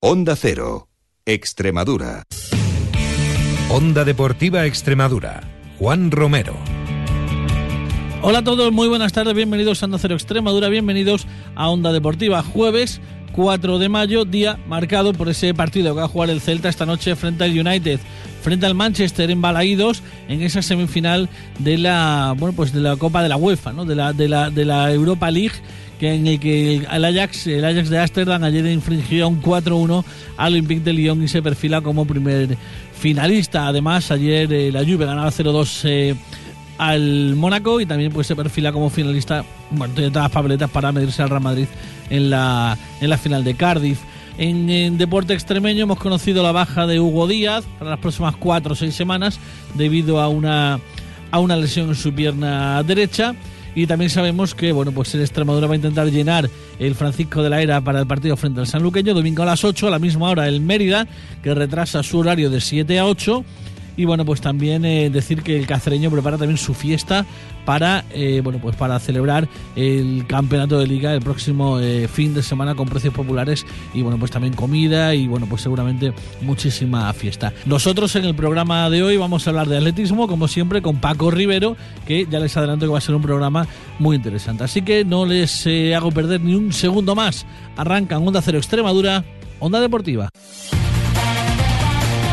Onda Cero, Extremadura. Onda Deportiva Extremadura. Juan Romero. Hola a todos, muy buenas tardes, bienvenidos a Onda Cero Extremadura, bienvenidos a Onda Deportiva. Jueves 4 de mayo, día marcado por ese partido que va a jugar el Celta esta noche frente al United, frente al Manchester en Balaídos, en esa semifinal de la bueno pues de la Copa de la UEFA, ¿no? de, la, de, la, de la Europa League que en el que el Ajax, el Ajax de Ámsterdam ayer infringió un 4-1 al Olympique de Lyon y se perfila como primer finalista. Además, ayer eh, la Juve ganaba 0-2 eh, al Mónaco y también pues se perfila como finalista, bueno, tiene todas las papeletas para medirse al Real Madrid en la, en la final de Cardiff. En, en, deporte extremeño hemos conocido la baja de Hugo Díaz para las próximas 4 o 6 semanas debido a una, a una lesión en su pierna derecha. Y también sabemos que bueno, pues el Extremadura va a intentar llenar el Francisco de la Era para el partido frente al Sanluqueño, domingo a las 8, a la misma hora el Mérida, que retrasa su horario de 7 a 8. Y bueno, pues también eh, decir que el cacereño prepara también su fiesta para eh, bueno pues para celebrar el campeonato de liga el próximo eh, fin de semana con precios populares y bueno pues también comida y bueno pues seguramente muchísima fiesta. Nosotros en el programa de hoy vamos a hablar de atletismo como siempre con Paco Rivero que ya les adelanto que va a ser un programa muy interesante. Así que no les hago perder ni un segundo más. Arrancan Onda Cero Extremadura, Onda Deportiva.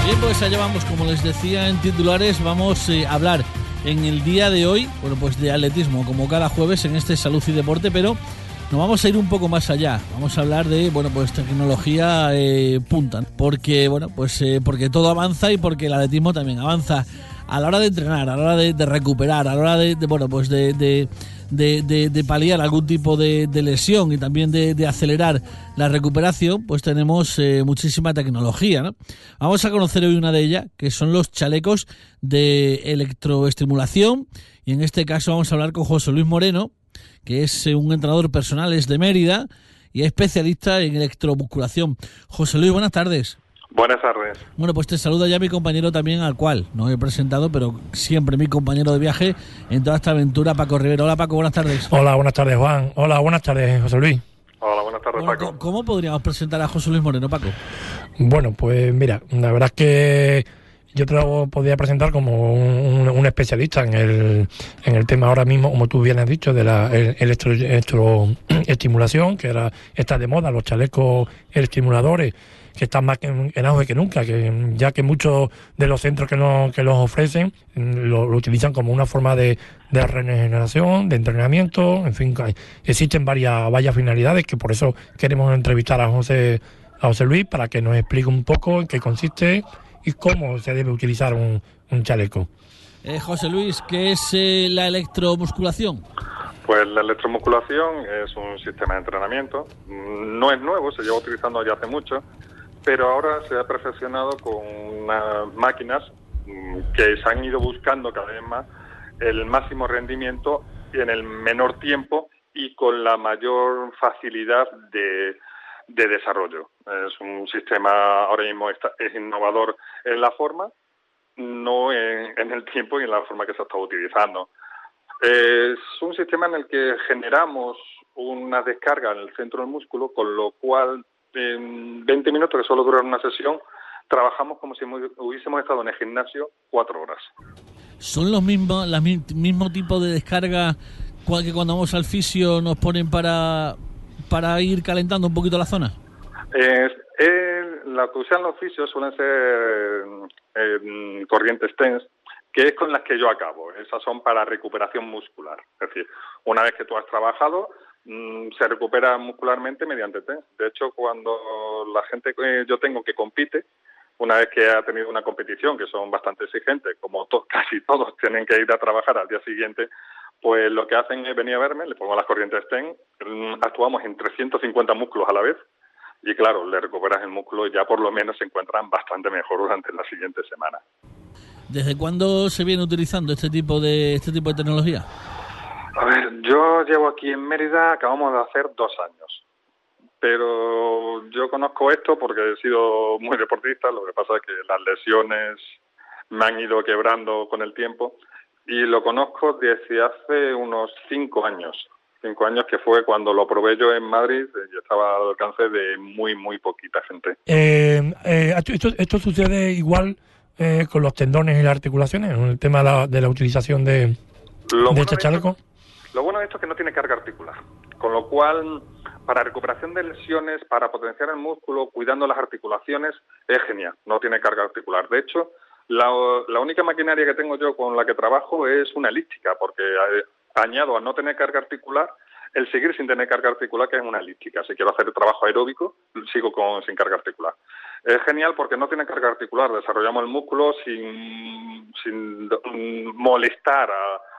Bien, pues allá vamos, como les decía en titulares, vamos eh, a hablar en el día de hoy, bueno, pues de atletismo, como cada jueves en este Salud y Deporte, pero nos vamos a ir un poco más allá. Vamos a hablar de, bueno, pues tecnología eh, punta, porque, bueno, pues eh, porque todo avanza y porque el atletismo también avanza a la hora de entrenar, a la hora de, recuperar, a la hora de, bueno, pues de, de de, de, paliar algún tipo de, de lesión y también de, acelerar la recuperación, pues tenemos eh, muchísima tecnología. ¿no? Vamos a conocer hoy una de ellas, que son los chalecos de electroestimulación. Y en este caso vamos a hablar con José Luis Moreno, que es eh, un entrenador personal, es de Mérida y es especialista en electromusculación. José Luis, buenas tardes. Buenas tardes. Bueno, pues te saluda ya mi compañero también, al cual no he presentado, pero siempre mi compañero de viaje en toda esta aventura, Paco Rivero. Hola, Paco, buenas tardes. Hola, buenas tardes, Juan. Hola, buenas tardes, José Luis. Hola, buenas tardes, bueno, Paco. ¿Cómo podríamos presentar a José Luis Moreno, Paco? Bueno, pues mira, la verdad es que yo te lo podría presentar como un, un, especialista en el, en el tema ahora mismo, como tú bien has dicho, de la electro, electroestimulación, que era está de moda, los chalecos estimuladores que están más en, en auge que nunca, que ya que muchos de los centros que, no, que los ofrecen lo, lo, utilizan como una forma de, de regeneración, de entrenamiento, en fin, existen varias, varias finalidades que por eso queremos entrevistar a José, a José Luis para que nos explique un poco en qué consiste y cómo se debe utilizar un, un chaleco. Eh, José Luis, ¿qué es eh, la electromusculación? Pues la electromusculación es un sistema de entrenamiento. No es nuevo, se lleva utilizando ya hace mucho, pero ahora se ha perfeccionado con unas máquinas que se han ido buscando cada vez más el máximo rendimiento en el menor tiempo y con la mayor facilidad de, de desarrollo. Es un sistema ahora mismo está, es innovador en la forma, no en, en, el tiempo y en la forma que se está utilizando. Es un sistema en el que generamos una descarga en el centro del músculo, con lo cual en 20 minutos, que solo dura una sesión, trabajamos como si hubiésemos estado en el gimnasio cuatro horas. ¿Son los mismos, el mismo tipo de descarga que cuando vamos al fisio nos ponen para, para ir calentando un poquito la zona? Eh, eh, la que usan los fisios suelen ser eh, corrientes TENS, que es con las que yo acabo. Esas son para recuperación muscular. Es decir, una vez que tú has trabajado, se recupera muscularmente mediante TENS. De hecho, cuando la gente que yo tengo que compite, una vez que ha tenido una competición, que son bastante exigentes, como casi todos tienen que ir a trabajar al día siguiente, pues lo que hacen es venir a verme, le pongo las corrientes TEN, actuamos en 350 músculos a la vez, y claro, le recuperas el músculo y ya por lo menos se encuentran bastante mejor durante la siguiente semana. ¿Desde cuándo se viene utilizando este tipo de este tipo de tecnología? Yo llevo aquí en Mérida, acabamos de hacer dos años. Pero yo conozco esto porque he sido muy deportista, lo que pasa es que las lesiones me han ido quebrando con el tiempo y lo conozco desde hace unos cinco años. cinco años, que fue cuando lo probé yo en Madrid y estaba al alcance de muy, muy poquita gente. Eh, eh, esto, esto, sucede igual eh, con los tendones y las articulaciones, el tema de la, de la utilización de, de este. Lo bueno de esto es que no tiene carga articular, con lo cual para recuperación de lesiones, para potenciar el músculo, cuidando las articulaciones, es genial, no tiene carga articular. De hecho, la, única maquinaria que tengo yo con la que trabajo es una elíptica, porque añado a no tener carga articular el seguir sin tener carga articular, que es una elíptica. Si quiero hacer trabajo aeróbico, sigo sin carga articular. Es genial porque no tiene carga articular, desarrollamos el músculo sin, molestar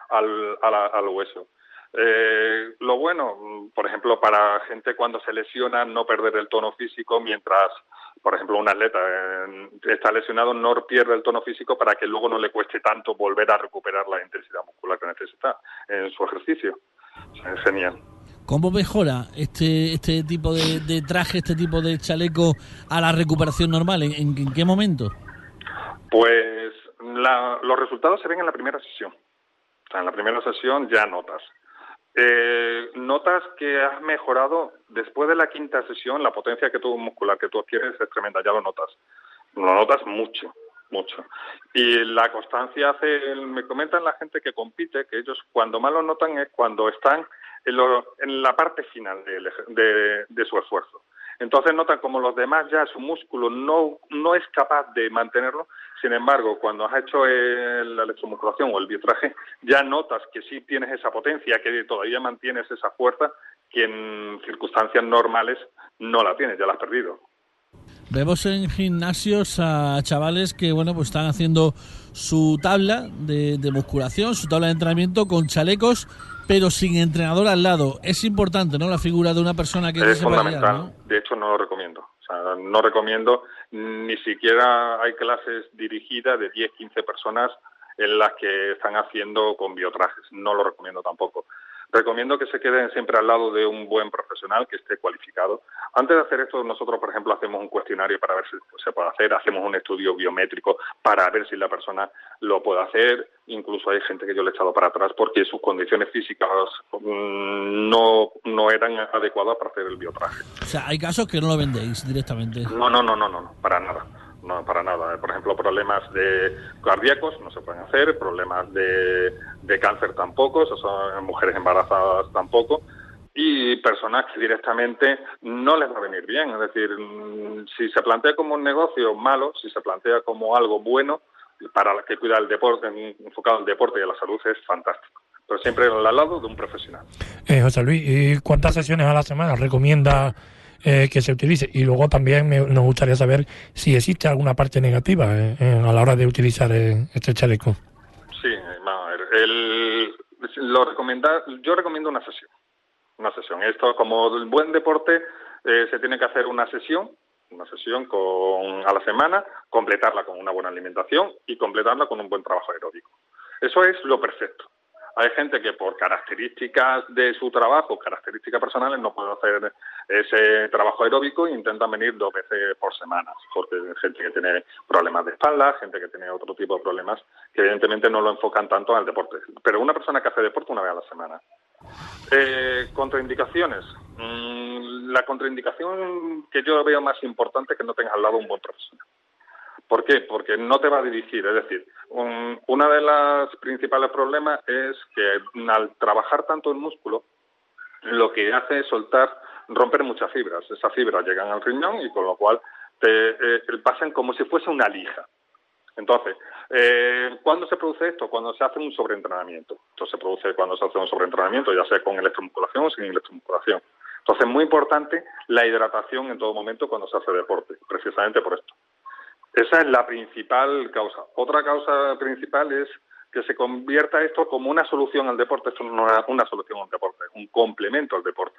al, hueso. Eh, lo bueno, por ejemplo, para gente cuando se lesiona, no perder el tono físico mientras, por ejemplo, un atleta eh, está lesionado, no pierde el tono físico para que luego no le cueste tanto volver a recuperar la intensidad muscular que necesita en su ejercicio es genial. ¿Cómo mejora este este tipo de, traje, este tipo de chaleco a la recuperación normal? ¿En, qué momento? Pues los resultados se ven en la primera sesión. O sea, en la primera sesión ya notas. Eh, notas que has mejorado después de la quinta sesión, la potencia que tu muscular que tú adquieres es tremenda, ya lo notas. Lo notas mucho mucho. Y la constancia hace, me comentan la gente que compite, que ellos cuando más lo notan es cuando están en, en la parte final de, de, su esfuerzo. Entonces notan como los demás ya su músculo no, no es capaz de mantenerlo, sin embargo, cuando has hecho la electromusculación o el biotraje, ya notas que sí tienes esa potencia, que todavía mantienes esa fuerza que en circunstancias normales no la tienes, ya la has perdido. Vemos en gimnasios a chavales que bueno pues están haciendo su tabla de, musculación, su tabla de entrenamiento con chalecos, pero sin entrenador al lado. Es importante, ¿no? La figura de una persona que es fundamental. De hecho, no lo recomiendo. O sea, no recomiendo ni siquiera hay clases dirigidas de 10, 15 personas en las que están haciendo con biotrajes. No lo recomiendo tampoco. Recomiendo que se queden siempre al lado de un buen profesional que esté cualificado. Antes de hacer esto, nosotros, por ejemplo, hacemos un cuestionario para ver si se puede hacer, hacemos un estudio biométrico para ver si la persona lo puede hacer. Incluso hay gente que yo le he echado para atrás porque sus condiciones físicas mm, no, no eran adecuadas para hacer el biotraje. O sea, hay casos que no lo vendéis directamente. No, no, no, no, no, para nada no para nada. Por ejemplo, problemas de cardíacos no se pueden hacer, problemas de, de cáncer tampoco, eso son mujeres embarazadas tampoco, y personas que directamente no les va a venir bien. Es decir, mm, si se plantea como un negocio malo, si se plantea como algo bueno, para que cuida el deporte, enfocado al deporte y a la salud, es fantástico. Pero siempre al lado de un profesional. Eh, José Luis, ¿y cuántas sesiones a la semana recomienda eh, que se utilice. Y luego también me, nos gustaría saber si existe alguna parte negativa eh, a la hora de utilizar eh, este chaleco. Sí, vamos ver. El, lo yo recomiendo una sesión. Una sesión. Esto, como buen deporte, se tiene que hacer una sesión una sesión con, a la semana, completarla con una buena alimentación y completarla con un buen trabajo aeróbico. Eso es lo perfecto. Hay gente que por características de su trabajo, características personales, no puede hacer ese trabajo aeróbico e intentan venir dos veces por semana, porque gente que tiene problemas de espalda, gente que tiene otro tipo de problemas que evidentemente no lo enfocan tanto al deporte. Pero una persona que hace deporte una vez a la semana. Eh, contraindicaciones. Mm, la contraindicación que yo veo más importante es que no tengas al lado un buen profesional. ¿Por qué? Porque no te va a dirigir. Es decir, un, uno de los principales problemas es que al trabajar tanto el músculo, lo que hace es soltar, romper muchas fibras. Esas fibras llegan al riñón y con lo cual te eh, pasan como si fuese una lija. Entonces, eh, ¿cuándo se produce esto? Cuando se hace un sobreentrenamiento. Esto se produce cuando se hace un sobreentrenamiento, ya sea con electromusculación o sin electromusculación. Entonces, es muy importante la hidratación en todo momento cuando se hace deporte, precisamente por esto. Esa es la principal causa. Otra causa principal es que se convierta esto como una solución al deporte. Esto no es una solución al deporte, es un complemento al deporte.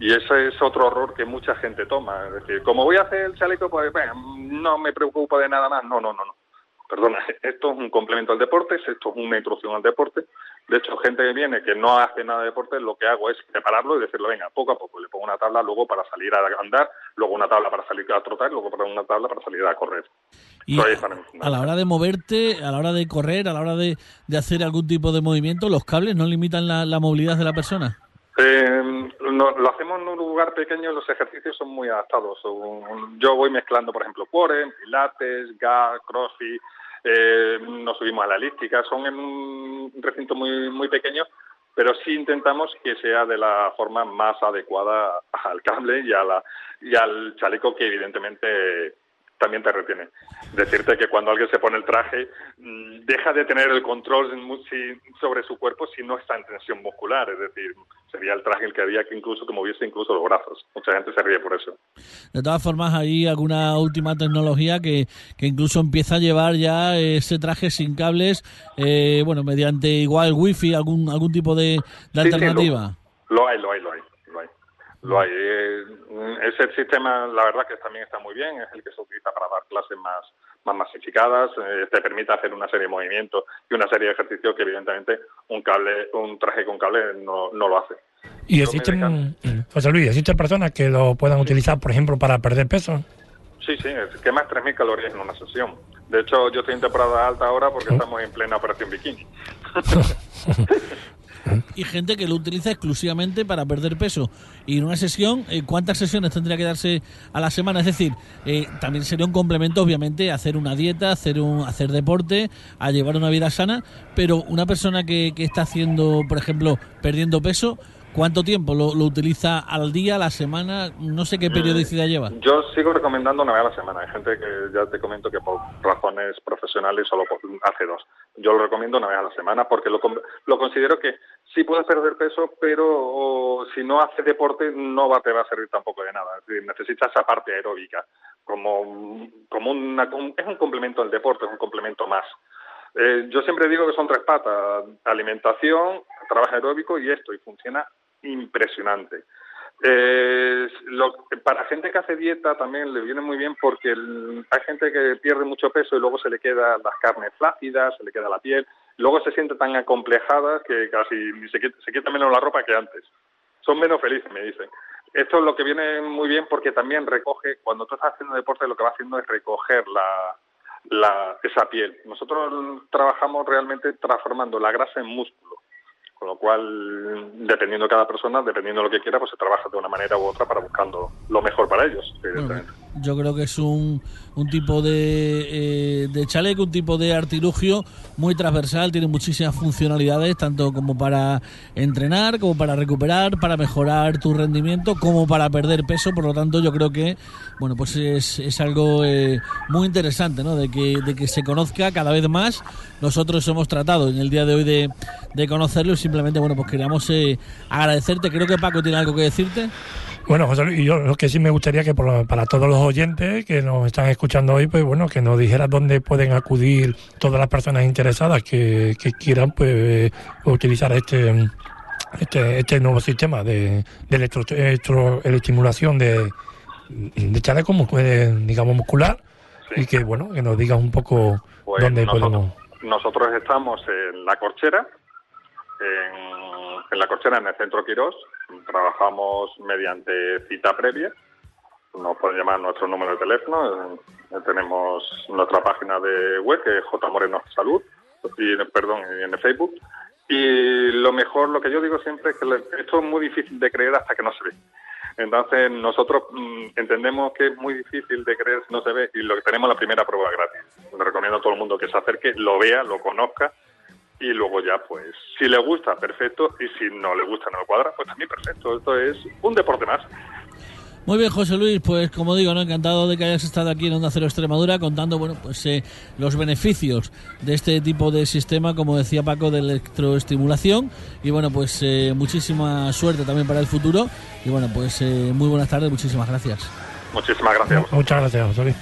Y ese es otro error que mucha gente toma. Es decir, como voy a hacer el chaleco, pues no me preocupo de nada más. No, no, no, no. Perdona, esto es un complemento al deporte, esto es una introducción al deporte de hecho, gente que viene que no hace nada de deporte, lo que hago es prepararlo y decirle, venga, poco a poco, le pongo una tabla luego para salir a andar, luego una tabla para salir a trotar, luego una tabla para salir a correr. Y a la hora de moverte, a la hora de correr, a la hora de, hacer algún tipo de movimiento, ¿los cables no limitan la, movilidad de la persona? Eh, lo hacemos en un lugar pequeño, los ejercicios son muy adaptados. Yo voy mezclando, por ejemplo, core, pilates, GA, crossfit, eh, nos subimos a la elíptica, son en un recinto muy, muy pequeño, pero sí intentamos que sea de la forma más adecuada al cable y, a la, y al chaleco que evidentemente también te retiene. Decirte que cuando alguien se pone el traje, mm, deja de tener el control sobre su cuerpo si no está en tensión muscular. Es decir, sería el traje el que había que incluso que moviese incluso los brazos. Mucha gente se ríe por eso. De todas formas, hay alguna última tecnología que, que incluso empieza a llevar ya ese traje sin cables, eh, bueno, mediante igual wifi, algún algún tipo de, alternativa. lo hay, lo hay, lo hay. Lo hay. Eh, ese sistema, la verdad que también está muy bien, es el que se utiliza para dar clases más, más masificadas, eh, te permite hacer una serie de movimientos y una serie de ejercicios que evidentemente un cable, un traje con cable no, no lo hace. ¿Y existen, José Luis, existen personas que lo puedan utilizar, por ejemplo, para perder peso? Sí, sí, quema 3.000 calorías en una sesión. De hecho, yo estoy en temporada alta ahora porque estamos en plena operación bikini. y gente que lo utiliza exclusivamente para perder peso. Y en una sesión, eh, ¿cuántas sesiones tendría que darse a la semana? Es decir, eh, también sería un complemento, obviamente, hacer una dieta, hacer un hacer deporte, a llevar una vida sana, pero una persona que, que está haciendo, por ejemplo, perdiendo peso, ¿Cuánto tiempo lo, utiliza al día, a la semana? No sé qué periodicidad mm, lleva. Yo sigo recomendando una vez a la semana. Hay gente que ya te comento que por razones profesionales solo hace dos. Yo lo recomiendo una vez a la semana porque lo, lo considero que sí puedes perder peso, pero si no haces deporte no va, te va a servir tampoco de nada. Es decir, necesitas esa parte aeróbica. Como, como una, es un complemento al deporte, es un complemento más. Eh, yo siempre digo que son tres patas, alimentación, trabajo aeróbico y esto, y funciona impresionante. Eh, para gente que hace dieta también le viene muy bien porque hay gente que pierde mucho peso y luego se le quedan las carnes flácidas, se le queda la piel, luego se siente tan acomplejada que casi se, se quita menos la ropa que antes. Son menos felices, me dicen. Esto es lo que viene muy bien porque también recoge, cuando tú estás haciendo deporte, lo que va haciendo es recoger la, la, esa piel. Nosotros trabajamos realmente transformando la grasa en músculo. Con lo cual, dependiendo de cada persona, dependiendo de lo que quiera, pues se trabaja de una manera u otra para buscando lo mejor para ellos, yo creo que es un, un tipo de, eh, de chaleco, un tipo de artilugio muy transversal, tiene muchísimas funcionalidades, tanto como para entrenar, como para recuperar, para mejorar tu rendimiento, como para perder peso. Por lo tanto, yo creo que bueno pues es, es algo eh, muy interesante, ¿no? De que, de que se conozca cada vez más. Nosotros hemos tratado en el día de hoy de, de conocerlo y simplemente, bueno, pues queríamos eh, agradecerte. Creo que Paco tiene algo que decirte. Bueno, José Luis, yo lo que sí me gustaría que para todos los oyentes que nos están escuchando hoy, pues bueno, que nos dijeras dónde pueden acudir todas las personas interesadas que, quieran pues utilizar este este, este nuevo sistema de, de electro, electroestimulación de, de chaleco, digamos, muscular, y que bueno, que nos digas un poco pues dónde podemos. Nosotros estamos en La Corchera, en, en La Corchera, en el Centro Quirós, trabajamos mediante cita previa. Nos pueden llamar nuestro número de teléfono. Eh, tenemos nuestra página de web, que es J Moreno Salud, y, perdón, en Facebook. Y lo mejor, lo que yo digo siempre es que esto es muy difícil de creer hasta que no se ve. Entonces, nosotros mm, entendemos que es muy difícil de creer si no se ve y lo que tenemos la primera prueba gratis. Le recomiendo a todo el mundo que se acerque, lo vea, lo conozca y luego ya, pues, si le gusta, perfecto, y si no le gusta, no le cuadra, pues también perfecto. Esto es un deporte más. Muy bien, José Luis, pues como digo, ¿no? encantado de que hayas estado aquí en Onda Cero Extremadura contando bueno, pues, eh, los beneficios de este tipo de sistema, como decía Paco, de electroestimulación. Y bueno, pues eh, muchísima suerte también para el futuro. Y bueno, pues eh, muy buenas tardes, muchísimas gracias. Muchísimas gracias. Muchas gracias, José Luis.